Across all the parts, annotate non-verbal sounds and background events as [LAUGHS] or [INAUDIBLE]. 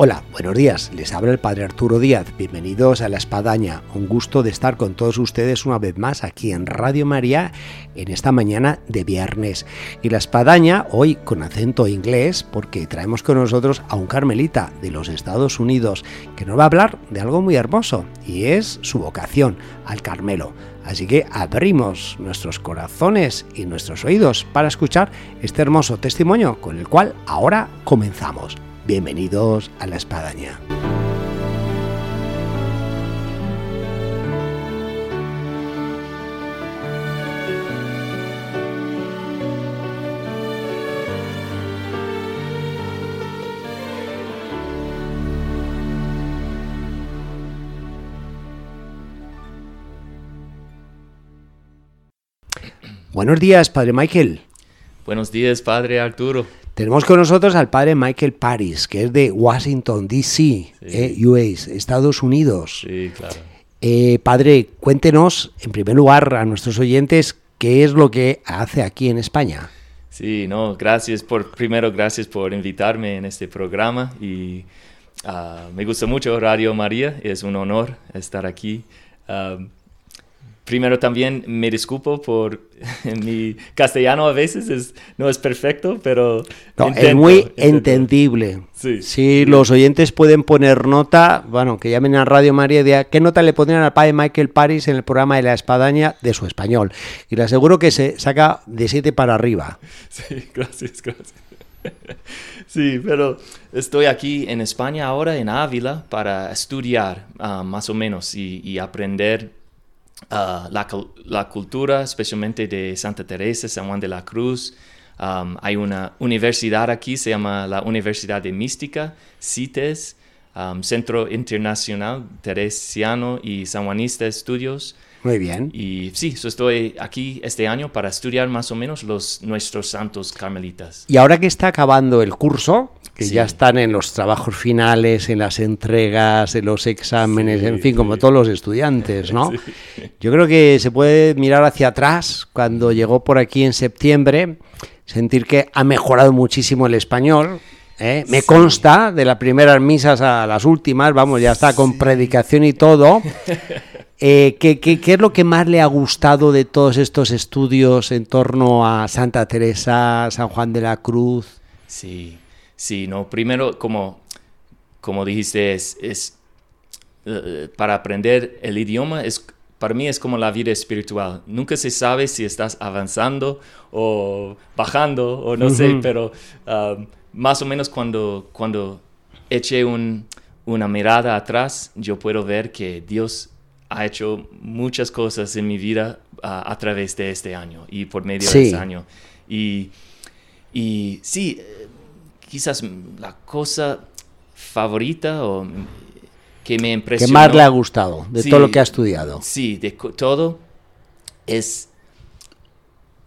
Hola, buenos días. Les habla el Padre Arturo Díaz. Bienvenidos a La Espadaña. Un gusto de estar con todos ustedes una vez más aquí en Radio María en esta mañana de viernes. Y La Espadaña hoy con acento inglés porque traemos con nosotros a un carmelita de los Estados Unidos que nos va a hablar de algo muy hermoso y es su vocación al Carmelo. Así que abrimos nuestros corazones y nuestros oídos para escuchar este hermoso testimonio con el cual ahora comenzamos. Bienvenidos a la espadaña. Buenos días, Padre Michael. Buenos días, Padre Arturo. Tenemos con nosotros al padre Michael Paris, que es de Washington, D.C., eh, US, Estados Unidos. Sí, claro. Eh, padre, cuéntenos, en primer lugar, a nuestros oyentes, qué es lo que hace aquí en España. Sí, no, gracias por, primero, gracias por invitarme en este programa y uh, me gusta mucho Radio María, es un honor estar aquí. Uh, Primero también me disculpo por [LAUGHS] mi castellano a veces es, no es perfecto, pero no, intento, es muy intento. entendible. Sí. Si los oyentes pueden poner nota, bueno, que llamen a Radio María y digan qué nota le pondrían al padre Michael Paris en el programa de la espadaña de su español. Y le aseguro que se saca de 7 para arriba. [LAUGHS] Sí, gracias, gracias. [LAUGHS] Sí, pero estoy aquí en España ahora, en Ávila, para estudiar uh, más o menos y, y aprender Uh, la, la, cultura, especialmente de Santa Teresa, San Juan de la Cruz. Hay una universidad aquí, se llama la Universidad de Mística, CITES, Centro Internacional Teresiano y Sanjuanista Estudios. Muy bien. Y sí, so estoy aquí este año para estudiar más o menos los, nuestros santos carmelitas. Y ahora que está acabando el curso, que sí. ya están en los trabajos finales, en las entregas, en los exámenes, sí, en fin, sí. como todos los estudiantes, ¿no? [LAUGHS] Yo creo que se puede mirar hacia atrás cuando llegó por aquí en septiembre, sentir que ha mejorado muchísimo el español. ¿eh? Me consta de las primeras misas a las últimas, vamos, ya está con predicación y todo. [LAUGHS] Eh, ¿qué, qué, qué, es lo que más le ha gustado de todos estos estudios en torno a Santa Teresa, San Juan de la Cruz? Sí, sí, no, primero, como, como dijiste, es, es uh, para aprender el idioma, es, para mí es como la vida espiritual. Nunca se sabe si estás avanzando o bajando, o no uh -huh. sé, pero uh, más o menos cuando, cuando eché un, una mirada atrás, yo puedo ver que Dios ha hecho muchas cosas en mi vida uh, a través de este año y por medio sí. de este año. Y, y sí, quizás la cosa favorita o que me impresionó. ¿Qué más le ha gustado de sí, todo lo que ha estudiado? Sí, de todo es,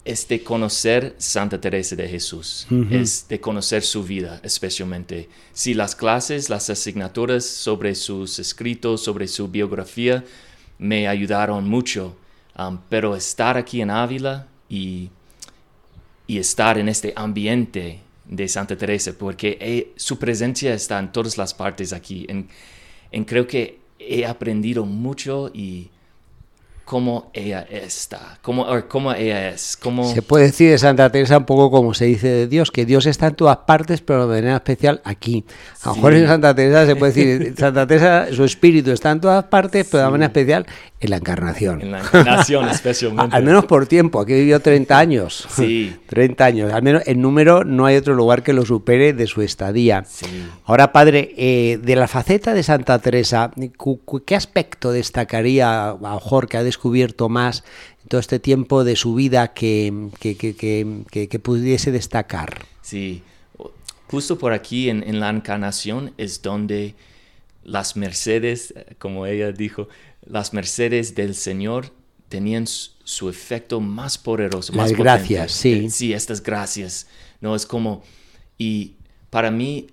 es de conocer Santa Teresa de Jesús, uh -huh. es de conocer su vida especialmente. Sí, las clases, las asignaturas sobre sus escritos, sobre su biografía, me ayudaron mucho, um, pero estar aquí en Ávila y, y, estar en este ambiente de Santa Teresa, porque he, su presencia está en todas las partes aquí, en creo que he aprendido mucho y cómo ella está, cómo, cómo ella es. Cómo... Se puede decir de Santa Teresa un poco como se dice de Dios, que Dios está en todas partes, pero de manera especial aquí. A lo sí. mejor en Santa Teresa se puede decir, Santa Teresa, su espíritu está en todas partes, pero sí. de manera especial en la encarnación. En la encarnación especialmente. al menos por tiempo, aquí vivió 30 años. Sí. [LAUGHS] 30 años, al menos en número no hay otro lugar que lo supere de su estadía. Sí. Ahora, padre, eh, de la faceta de Santa Teresa, ¿qué aspecto destacaría a lo mejor que ha descubierto más en todo este tiempo de su vida que, que, que, que pudiese destacar? Sí, justo por aquí en, en, la encarnación es donde las mercedes, como ella dijo, las mercedes del Señor tenían su, efecto más poderoso. Las gracias, sí. Eh, sí, estas gracias. No, es como, y para mí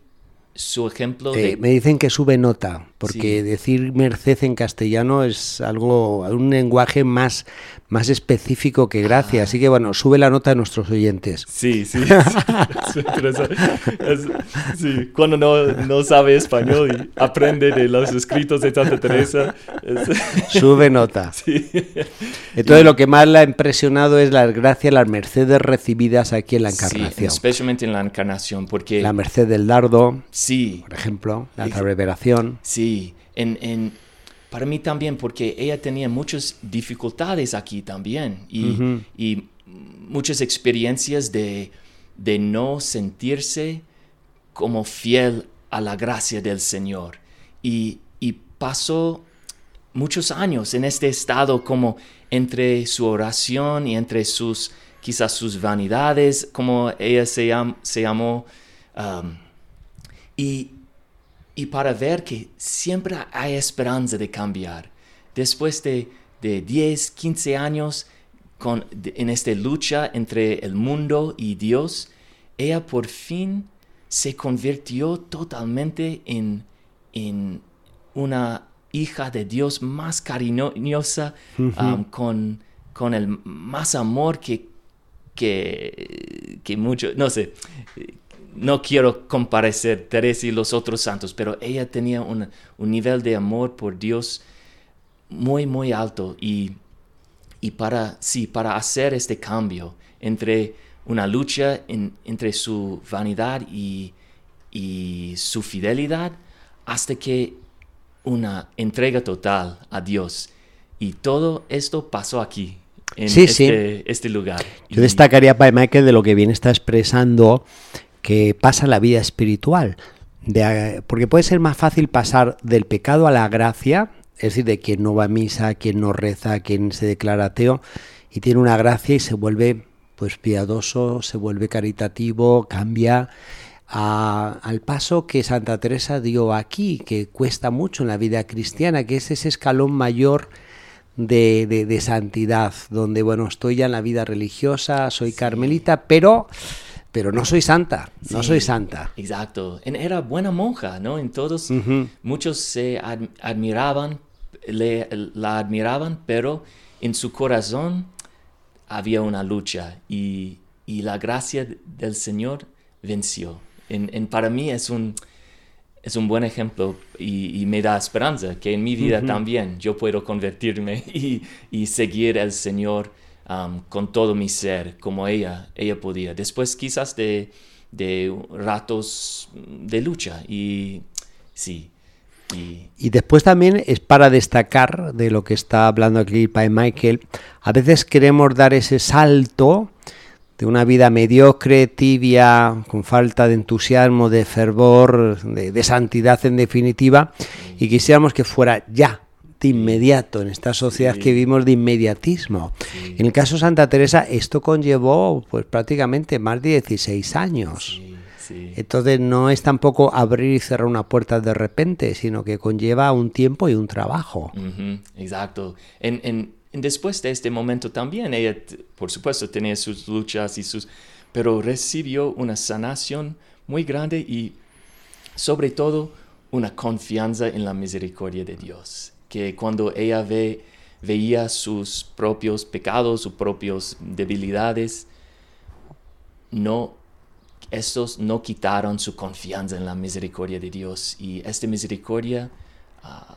su ejemplo eh, Me dicen que sube nota, porque decir merced en castellano es algo, un lenguaje más, más específico que gracia. Así que bueno, sube la nota a nuestros oyentes. Sí, sí. [LAUGHS] sí. Cuando no, no, sabe español y aprende de los escritos de Santa Teresa. [LAUGHS] Sube nota. Sí. Entonces lo que más le ha impresionado es las gracias, las mercedes recibidas aquí en la encarnación. Sí, especialmente en la encarnación, porque... La merced del dardo. Sí. Por ejemplo, la revelación. Sí. En, en para mí también, porque ella tenía muchas dificultades aquí también y, muchas experiencias de, de, no sentirse como fiel a la gracia del Señor. Y, y, pasó muchos años en este estado como entre su oración y entre sus, quizás sus vanidades, como ella se, se llamó. Um, y, y para ver que siempre hay esperanza de cambiar. Después de, de 10, 15 años con, en esta lucha entre el mundo y Dios, ella por fin se convirtió totalmente en, en una hija de Dios más cariñosa, um, con, con el más amor que, que, que mucho, no sé, no quiero comparecer Teresa y los otros santos, pero ella tenía un, nivel de amor por Dios muy, muy alto y, y, para, sí, para hacer este cambio entre una lucha entre su vanidad y, y su fidelidad hasta que una entrega total a Dios. Y todo esto pasó aquí, en este, este, lugar. Yo destacaría, para Michael, de lo que bien está expresando, que pasa la vida espiritual. porque puede ser más fácil pasar del pecado a la gracia, es decir, de quien no va a misa, quien no reza, quien se declara ateo y tiene una gracia y se vuelve pues piadoso, se vuelve caritativo, cambia al paso que Santa Teresa dio aquí, que cuesta mucho en la vida cristiana, que es ese escalón mayor de, de, santidad, donde bueno, estoy ya en la vida religiosa, soy carmelita, pero pero no soy santa, no soy santa. Exacto. Era buena monja, ¿no? En todos, muchos se admiraban, la admiraban, pero en su corazón había una lucha y, la gracia del Señor venció. En, para mí es un, es un buen ejemplo y, me da esperanza que en mi vida también yo puedo convertirme [LAUGHS] y, y seguir al Señor con todo mi ser, como ella, ella podía. Después quizás de, de ratos de lucha y sí. Y... después también es para destacar de lo que está hablando aquí Pai Michael, a veces queremos dar ese salto de una vida mediocre, tibia, con falta de entusiasmo, de fervor, de, de santidad en definitiva, y quisiéramos que fuera ya, inmediato, en esta sociedad que vivimos de inmediatismo. En el caso de Santa Teresa, esto conllevó pues prácticamente más de 16 años. Entonces no es tampoco abrir y cerrar una puerta de repente, sino que conlleva un tiempo y un trabajo. Exacto. En, después de este momento también, ella, por supuesto, tenía sus luchas y sus... pero recibió una sanación muy grande y sobre todo una confianza en la misericordia de Dios que cuando ella ve, veía sus propios pecados, sus propias debilidades, no, estos no quitaron su confianza en la misericordia de Dios y esta misericordia ah,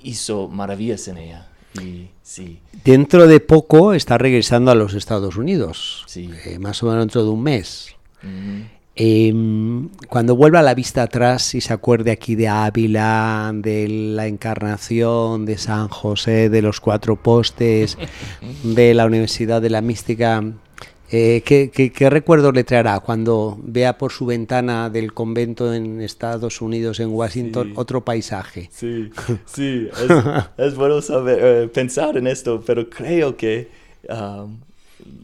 hizo maravillas en ella. Y, sí. Dentro de poco está regresando a los Estados Unidos, sí. Eh, más o menos dentro de un mes. Em, cuando vuelva la vista atrás y se acuerde aquí de Ávila, de la encarnación, de San José, de los cuatro postes, [LAUGHS] de la Universidad de la Mística, eh, ¿qué, recuerdo le traerá cuando vea por su ventana del convento en Estados Unidos, en Washington, otro paisaje? Sí, [LAUGHS] sí, es, bueno saber, eh, pensar en esto, pero creo que um,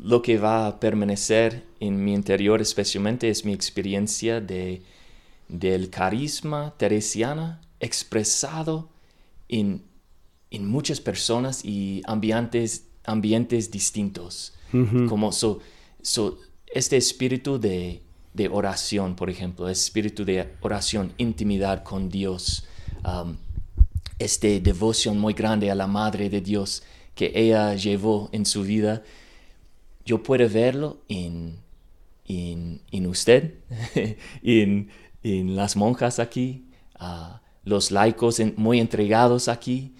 lo que va a permanecer en mi interior especialmente es mi experiencia de, del carisma teresiana expresado en, en muchas personas y ambientes ambientes distintos. Como so, este espíritu de, oración, por ejemplo, espíritu de oración, intimidad con Dios, um, este devoción muy grande a la Madre de Dios que ella llevó en su vida, yo puedo verlo en, en, usted, [LAUGHS] en, en, las monjas aquí, uh, los laicos muy entregados aquí,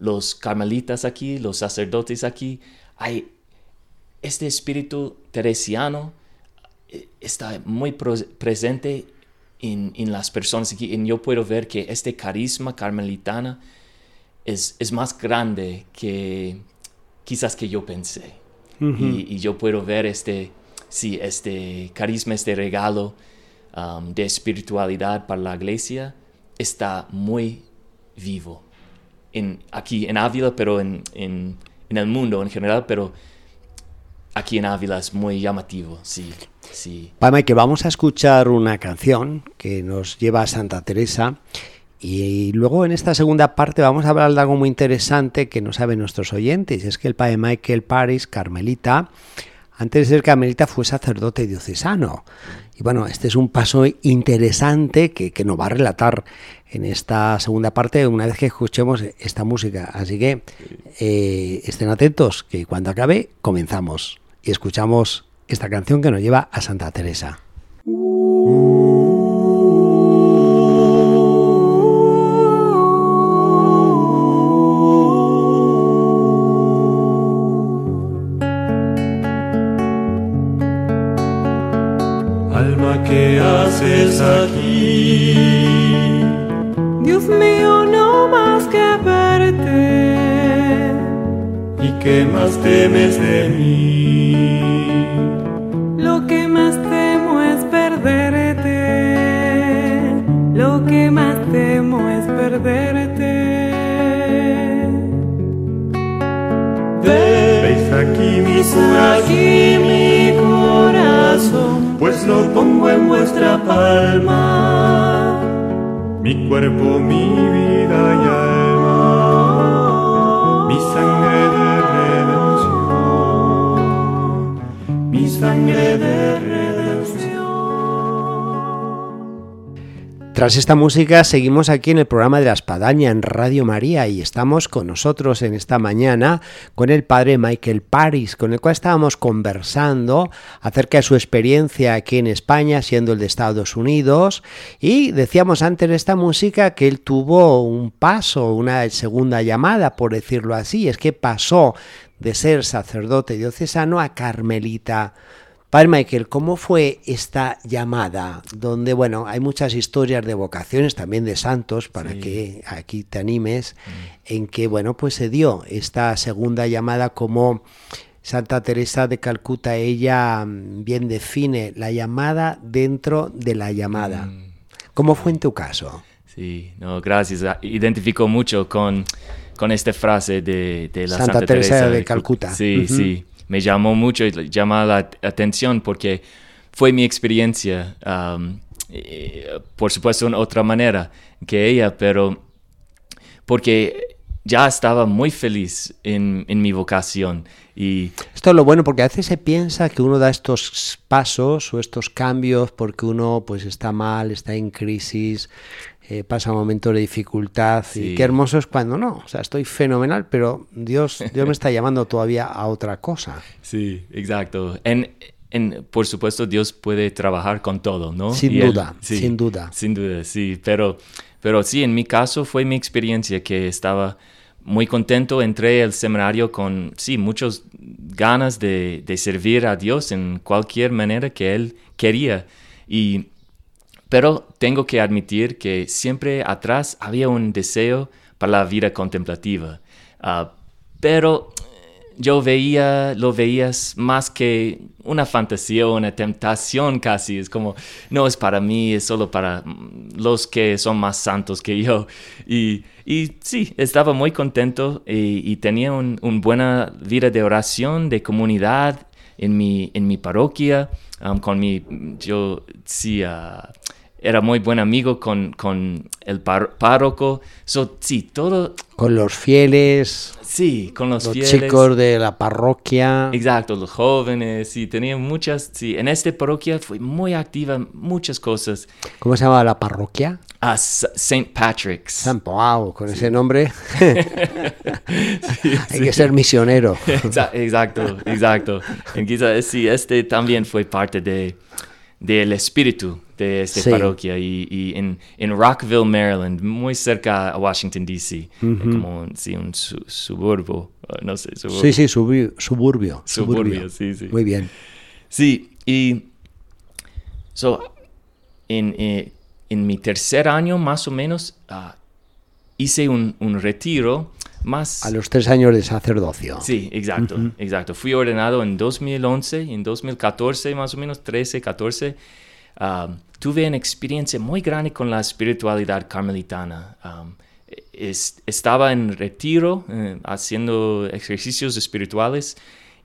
los carmelitas aquí, los sacerdotes aquí. Hay este espíritu teresiano eh, está muy presente en, en, las personas aquí. Y yo puedo ver que este carisma carmelitana es, es más grande que quizás que yo pensé. Y, y, yo puedo ver este, sí, este carisma, este regalo um, de espiritualidad para la iglesia está muy vivo. En, aquí en Ávila, pero en, en, en el mundo en general, pero aquí en Ávila es muy llamativo, sí. Sí. que vamos a escuchar una canción que nos lleva a Santa Teresa y luego en esta segunda parte vamos a hablar de algo muy interesante que no saben nuestros oyentes, es que el padre Michael Paris, carmelita, antes de ser carmelita fue sacerdote diocesano. Y bueno, este es un paso interesante que, que, nos va a relatar en esta segunda parte una vez que escuchemos esta música. Así que eh, estén atentos, que cuando acabe comenzamos y escuchamos esta canción que nos lleva a Santa Teresa. Alma, ¿qué haces aquí? Dios mío, no más que verte. ¿Y qué más temes de mí? Lo que más temo es perderte. Lo que más temo es perderte. Veis aquí mi aquí mi corazón, pues lo pongo en vuestra palma. Mi cuerpo, mi vida y alma, mi sangre de redención, mi sangre de Tras esta música seguimos aquí en el programa de la Espadaña en Radio María y estamos con nosotros en esta mañana con el padre Michael Paris, con el cual estábamos conversando acerca de su experiencia aquí en España, siendo el de Estados Unidos, y decíamos antes de esta música que él tuvo un paso, una segunda llamada, por decirlo así, es que pasó de ser sacerdote diocesano a carmelita Padre Michael, ¿cómo fue esta llamada? Donde, bueno, hay muchas historias de vocaciones, también de santos, para que aquí te animes, mm. en que, bueno, pues se dio esta segunda llamada como Santa Teresa de Calcuta, ella mm, bien define la llamada dentro de la llamada. Mm. ¿Cómo fue en tu caso? Sí, no, gracias. Ah, identifico mucho con, con esta frase de, la Santa, Teresa, de Calcuta. Sí, sí me llamó mucho, y llama la atención porque fue mi experiencia, um, por supuesto en otra manera que ella, pero porque ya estaba muy feliz en, en, mi vocación. Y Esto es lo bueno, porque a veces se piensa que uno da estos pasos o estos cambios porque uno pues está mal, está en crisis, eh, pasa un momento de dificultad y qué hermoso es cuando no, o sea, estoy fenomenal, pero Dios, [LAUGHS] Dios me está llamando todavía a otra cosa. Sí, exacto. En, en, por supuesto, Dios puede trabajar con todo, ¿no? Sin duda, sin duda. Sin duda, sí, pero, pero sí, en mi caso fue mi experiencia que estaba muy contento, entré al seminario con, sí, muchas ganas de, de servir a Dios en cualquier manera que Él quería. Y pero tengo que admitir que siempre atrás había un deseo para la vida contemplativa. Ah, pero yo veía, lo veías más que una fantasía una tentación casi. Es como, no es para mí, es solo para los que son más santos que yo. Y, y sí, estaba muy contento y, tenía una buena vida de oración, de comunidad en mi, en mi parroquia, um, con mi, yo sí, uh, era muy buen amigo con, con el párroco. So, sí, todo, Con los fieles, sí, con los, los fieles. chicos de la parroquia. Exacto, los jóvenes, sí, tenía muchas, sí, en esta parroquia fue muy activa, muchas cosas. ¿Cómo se llama la parroquia? A St. Patrick's. San Pau, con ese nombre [LAUGHS] Sí, hay sí. que ser misionero. Exa- Exacto, exacto. En quizá, sí, este también fue parte de, del espíritu de esta Sí. parroquia y, y en, en Rockville, Maryland, muy cerca a Washington, D.C., eh, como un, sí, un su- suburbo, uh, no sé, suburbo. Sí, sí, suburbio. Suburbio, sí, sí. Muy bien. Sí, y so, en, eh, en mi tercer año más o menos ah, hice un, un retiro más... A los tres años de sacerdocio. Sí, exacto, exacto. Fui ordenado en 2011 y en 2014, más o menos 13, 14, um, tuve una experiencia muy grande con la espiritualidad carmelitana. Um, es- estaba en retiro eh, haciendo ejercicios espirituales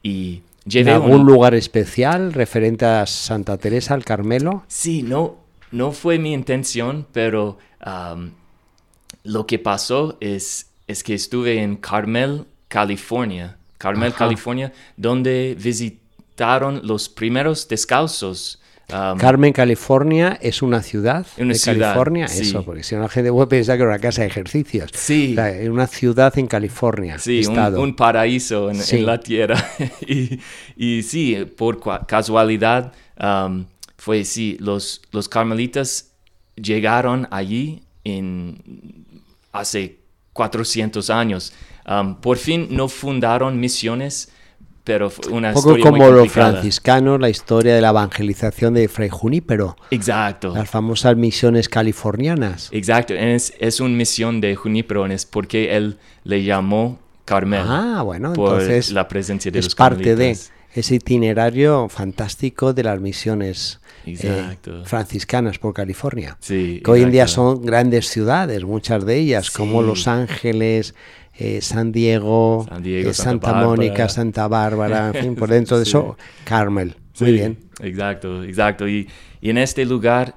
y ¿En llevé algún un- lugar especial referente a Santa Teresa, al Carmelo? Sí, no, no fue mi intención, pero um, lo que pasó es, es que estuve en Carmel, California, Carmel, California, donde visitaron los primeros descalzos. um, Carmen, California, es una ciudad Una de ciudad, California. sí. Eso, porque si no la gente puede pensar que era una casa de ejercicios. Sí. O sea, es una ciudad en California. Sí, un, estado. un paraíso en, la tierra. [LAUGHS] y, y sí, por casualidad, um, fue sí, los, los carmelitas llegaron allí en, hace 400 años. Um, por fin no fundaron misiones, pero fue una Un poco historia muy como los franciscanos, la historia de la evangelización de Fray Junípero, Exacto. las famosas misiones californianas. Exacto, es, es una misión de Junípero, es porque él le llamó Carmel. Ah, bueno, por entonces la presencia de es los parte de carmelitas. Ese itinerario fantástico de las misiones eh, franciscanas por California. Sí, que hoy en día son grandes ciudades, muchas de ellas, como. Los Ángeles, eh, San Diego, San Diego, eh, Santa Santa, Mónica. Santa Bárbara, en fin, por dentro de [LAUGHS] Sí. eso, Carmel. Muy bien. Exacto, exacto. Y, y en este lugar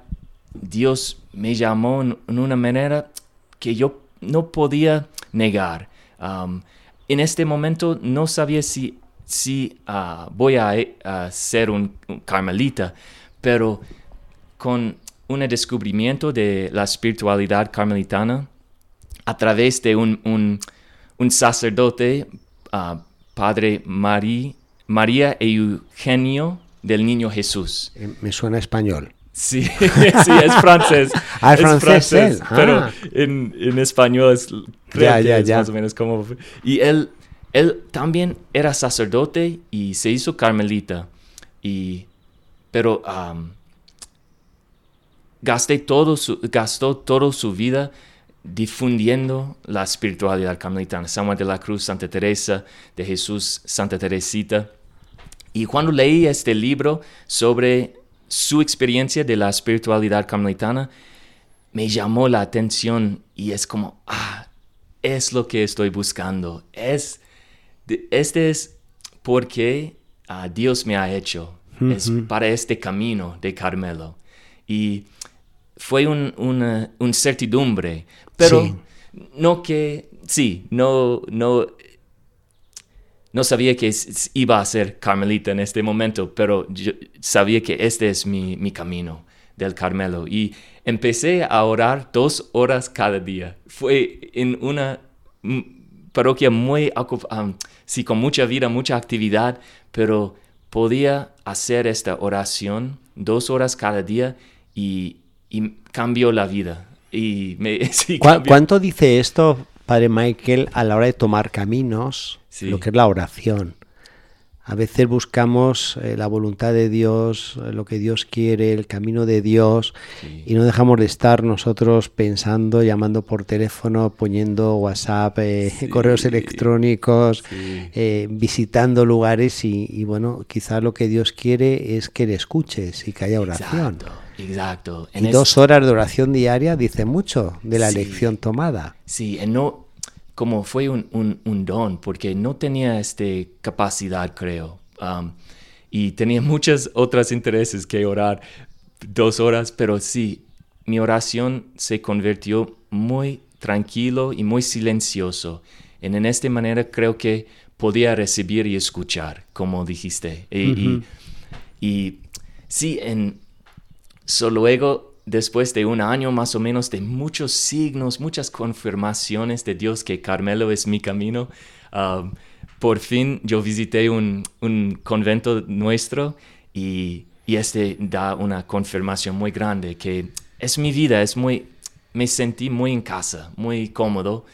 Dios me llamó en, en una manera que yo no podía negar. Um, en este momento no sabía si, si ah, voy a, a ser un, un carmelita, pero con un descubrimiento de la espiritualidad carmelitana a través de un, un- un sacerdote, ah, Padre Mari- María Eugenio del Niño Jesús. Eh, Me suena español. Sí, [LAUGHS] sí, es francés. Ah, es francés. Pero en, en español es, creo Ya, que ya, es ya. más o menos como... Y él, él también era sacerdote y se hizo carmelita. Y, pero gasté todo su, gastó toda su vida difundiendo la espiritualidad carmelitana. San Juan de la Cruz, Santa Teresa de Jesús, Santa Teresita. Y cuando leí este libro sobre su experiencia de la espiritualidad carmelitana, me llamó la atención y es como, ah, es lo que estoy buscando. Es, este es porque ah, Dios me ha hecho. Es para este camino de Carmelo. Y fue un, una, un certidumbre, pero Sí. no que, sí, no, no, no sabía que iba a ser carmelita en este momento, pero yo sabía que este es mi, mi camino del Carmelo. Y empecé a orar dos horas cada día. Fue en una parroquia muy, um, sí, con mucha vida, mucha actividad, pero podía hacer esta oración dos horas cada día y, y cambió la vida. Y me, [LAUGHS] sí, ¿Cuá- cambió. ¿Cuánto dice esto, Padre Michael, a la hora de tomar caminos, Sí. lo que es la oración? A veces buscamos eh, la voluntad de Dios, lo que Dios quiere, el camino de Dios, Sí. y no dejamos de estar nosotros pensando, llamando por teléfono, poniendo WhatsApp, eh, Sí. correos electrónicos, Sí. eh, visitando lugares y, y, bueno, quizás lo que Dios quiere es que le escuches y que haya oración. Exacto, exacto. En Y dos horas de oración diaria dice mucho de la elección tomada. Sí, y no, como fue un, un- un don, porque no tenía esta capacidad, creo. Um, y tenía [LAUGHS] muchos otros intereses que orar dos horas, pero sí, mi oración se convirtió muy tranquilo y muy silencioso. Y en esta manera creo que podía recibir y escuchar, como dijiste. Y, y, sí, en, so luego, después de un año más o menos de muchos signos, muchas confirmaciones de Dios que Carmelo es mi camino, um, por fin yo visité un, un convento nuestro y, y, este da una confirmación muy grande que es mi vida, es muy, me sentí muy en casa, muy cómodo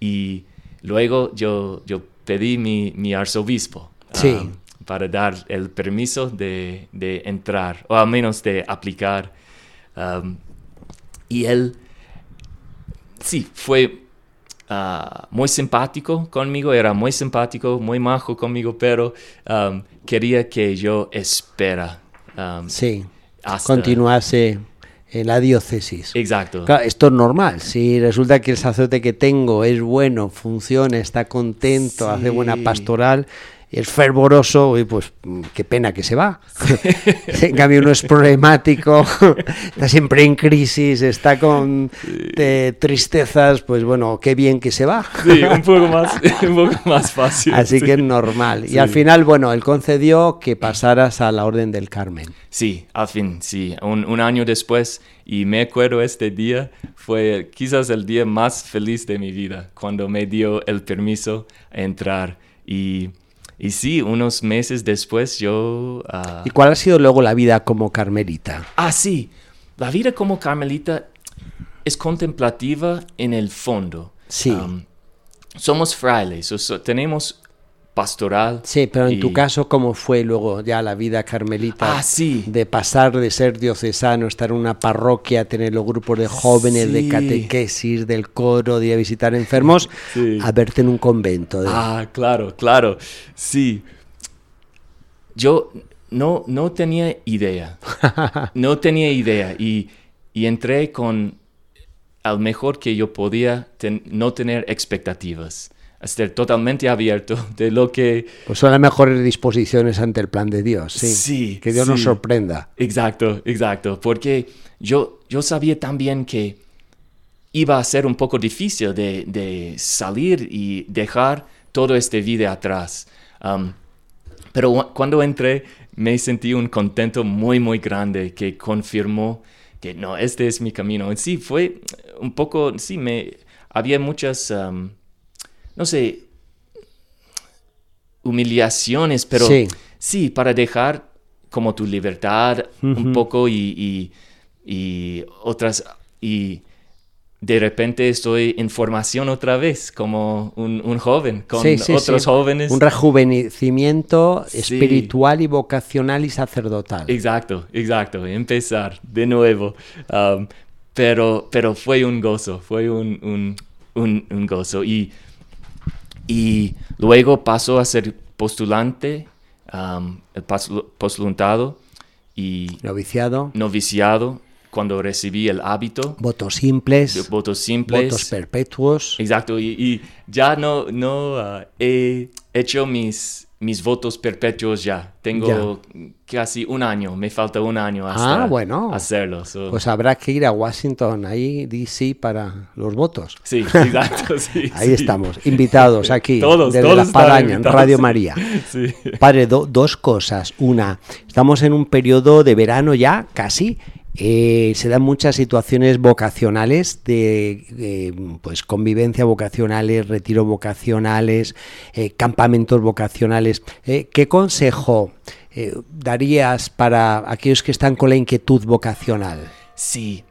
y luego yo, yo pedí mi, mi arzobispo. Um, para dar el permiso de, de, entrar, o al menos de aplicar. Um, y él, sí, fue uh, muy simpático conmigo, era muy simpático, muy majo conmigo, pero um, quería que yo espera. Um, sí, continuase en la diócesis. Exacto. esto es normal. Si resulta que el sacerdote que tengo es bueno, funciona, está contento, hace buena pastoral, es fervoroso, y pues qué pena que se va. en cambio uno es problemático, está siempre en crisis, está con tristezas, pues bueno, qué bien que se va. sí, un poco más, un poco más fácil. Así que es normal. Y al final, bueno, él concedió que pasaras a la Orden del Carmen. Sí, al fin, sí. Un, un año después, y me acuerdo este día, fue quizás el día más feliz de mi vida, cuando me dio el permiso a entrar. Y y sí, unos meses después yo... Ah, ¿Y cuál ha sido luego la vida como carmelita? Ah, sí. La vida como carmelita es contemplativa en el fondo. Sí. somos frailes, tenemos pastoral. Sí, pero en tu caso, ¿cómo fue luego ya la vida carmelita? Ah, sí. De pasar de ser diocesano, estar en una parroquia, tener los grupos de jóvenes, de catequesis, del coro, de ir a visitar enfermos, a verte en un convento. Ah, claro, claro. Sí. Yo no, no tenía idea. [LAUGHS] no tenía idea. Y, y entré con al mejor que yo podía no tener expectativas estar totalmente abierto de lo que... Pues son las mejores disposiciones ante el plan de Dios, sí. Sí. Que Dios nos sorprenda. Exacto, exacto. Porque yo, yo sabía también que iba a ser un poco difícil de, de salir y dejar todo este vida atrás. Um, pero cuando entré me sentí un contento muy, muy grande que confirmó que no, este es mi camino. Sí, fue un poco, sí, me, había muchas... Um, no sé, humillaciones, pero sí, para dejar como tu libertad un poco y, otras, y de repente estoy en formación otra vez, como un, joven, con otros jóvenes. Un rejuvenecimiento espiritual y vocacional y sacerdotal. Exacto, exacto, empezar de nuevo. Um, pero, pero fue un gozo, fue un, un gozo. Y y luego pasó a ser postulante, um, postulantado y noviciado. noviciado cuando recibí el hábito. Votos simples. Votos simples. Votos perpetuos. Exacto, y, ya no, no uh, he hecho mis mis votos perpetuos ya. Tengo casi un año, me falta un año hasta ah, bueno. hacerlo. Pues habrá que ir a Washington, ahí, D.C., para los votos. Sí, [LAUGHS] exacto. ahí estamos, invitados aquí, [LAUGHS] todos, desde La Espadaña, en Radio María. [LAUGHS] Padre, dos cosas. Una, estamos en un periodo de verano ya, casi, eh, se dan muchas situaciones vocacionales de, pues convivencia vocacionales, retiro vocacionales, eh, campamentos vocacionales. Eh, ¿Qué consejo darías para aquellos que están con la inquietud vocacional? Sí,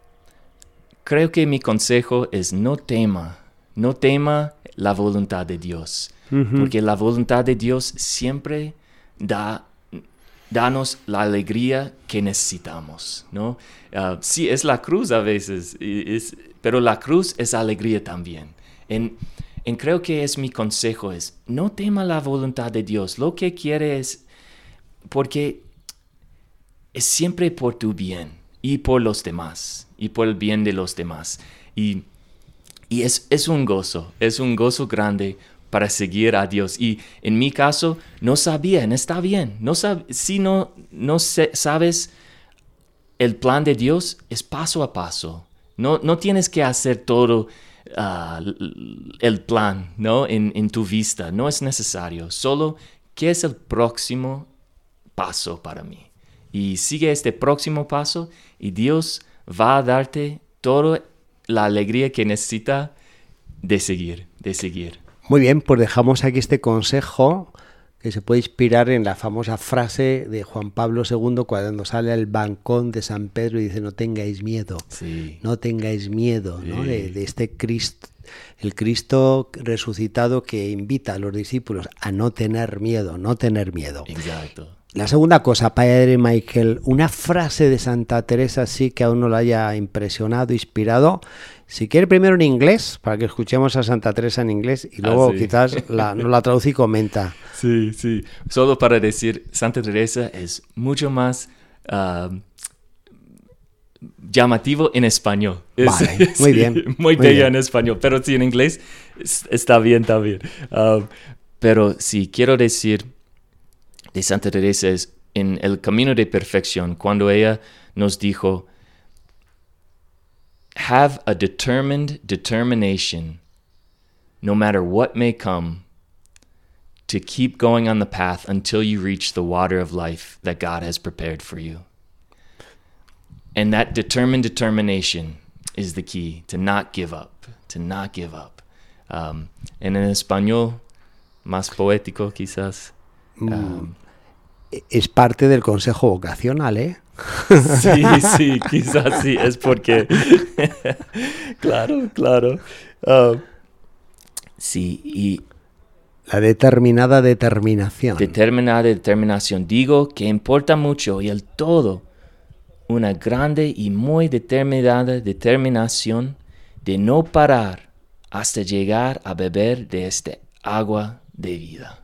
creo que mi consejo es no tema, no tema la voluntad de Dios, porque la voluntad de Dios siempre da danos la alegría que necesitamos, ¿no? Ah, sí, es la cruz a veces, pero la cruz es alegría también. En, creo que es mi consejo, es no tema la voluntad de Dios, lo que quiere es, porque es siempre por tu bien y por los demás, y por el bien de los demás. Y, y es, es un gozo, es un gozo grande para seguir a Dios. Y en mi caso, no sabía, está bien. No si no, no sabes el plan de Dios es paso a paso. No, no tienes que hacer todo ah, el plan ¿no? En, en, tu vista. No es necesario. Solo, ¿qué es el próximo paso para mí? Y sigue este próximo paso y Dios va a darte toda la alegría que necesita de seguir, de seguir. Muy bien, pues dejamos aquí este consejo que se puede inspirar en la famosa frase de Juan Pablo II cuando sale al balcón de San Pedro y dice no tengáis miedo, no tengáis miedo ¿no? De, de, este Cristo, el Cristo resucitado que invita a los discípulos a no tener miedo, no tener miedo. Exacto. La segunda cosa, Padre Michael, una frase de Santa Teresa sí que a uno la haya impresionado, inspirado. Si quiere primero en inglés, para que escuchemos a Santa Teresa en inglés y luego Ah, sí. quizás la, [LAUGHS] nos la traduce y comenta. Sí, sí. Solo para decir, Santa Teresa es mucho más ah, llamativo en español. Es- Vale, [LAUGHS] muy bien, Muy bella bien. en español, pero sí en inglés es- está bien también. Ah, pero sí, quiero decir de Santa Teresa es en el camino de perfección, cuando ella nos dijo, have a determined determination, no matter what may come, to keep going on the path until you reach the water of life that God has prepared for you. And that determined determination is the key to not give up, to not give up. Um, en el español, más poético quizás. um, Es parte del consejo vocacional, ¿eh? [LAUGHS] sí, sí, quizás sí, es porque. [LAUGHS] claro, claro. Uh, sí, y La determinada determinación. determinada determinación. Digo que importa mucho y el todo una grande y muy determinada determinación de no parar hasta llegar a beber de este agua de vida.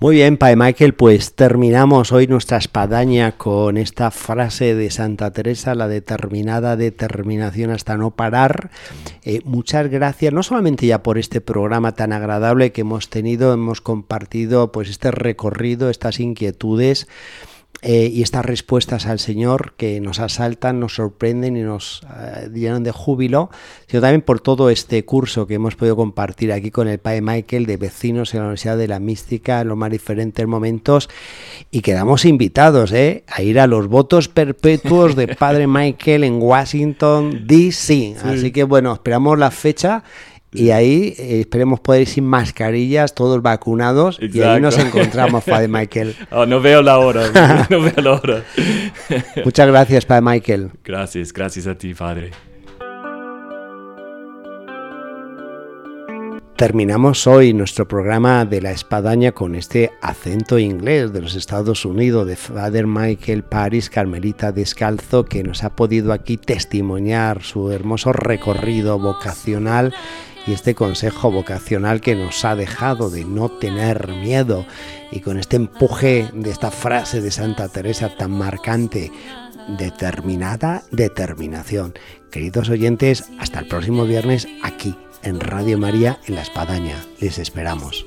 Muy bien, Padre Michael, pues terminamos hoy nuestra espadaña con esta frase de Santa Teresa, la determinada determinación hasta no parar. Eh, muchas gracias, no solamente ya por este programa tan agradable que hemos tenido, hemos compartido pues este recorrido, estas inquietudes. Eh, y estas respuestas al Señor que nos asaltan, nos sorprenden y nos eh, llenan de júbilo, sino también por todo este curso que hemos podido compartir aquí con el Padre Michael de vecinos en la Universidad de la Mística en los más diferentes momentos y quedamos invitados ¿eh? a ir a los votos perpetuos de Padre Michael en Washington, D.C. Así que bueno, esperamos la fecha. Y ahí eh, esperemos poder ir sin mascarillas, todos vacunados, y ahí nos Exacto. encontramos, Padre [LAUGHS] Michael. Oh, no veo la hora, [LAUGHS] no veo la hora. [LAUGHS] Muchas gracias, Padre Michael. Gracias, gracias a ti, Padre. Terminamos hoy nuestro programa de la espadaña con este acento inglés de los Estados Unidos de Father Michael Paris, Carmelita Descalzo, que nos ha podido aquí testimoniar su hermoso recorrido vocacional y este consejo vocacional que nos ha dejado de no tener miedo y con este empuje de esta frase de Santa Teresa tan marcante, determinada determinación. Queridos oyentes, hasta el próximo viernes aquí en Radio María en La Espadaña. Les esperamos.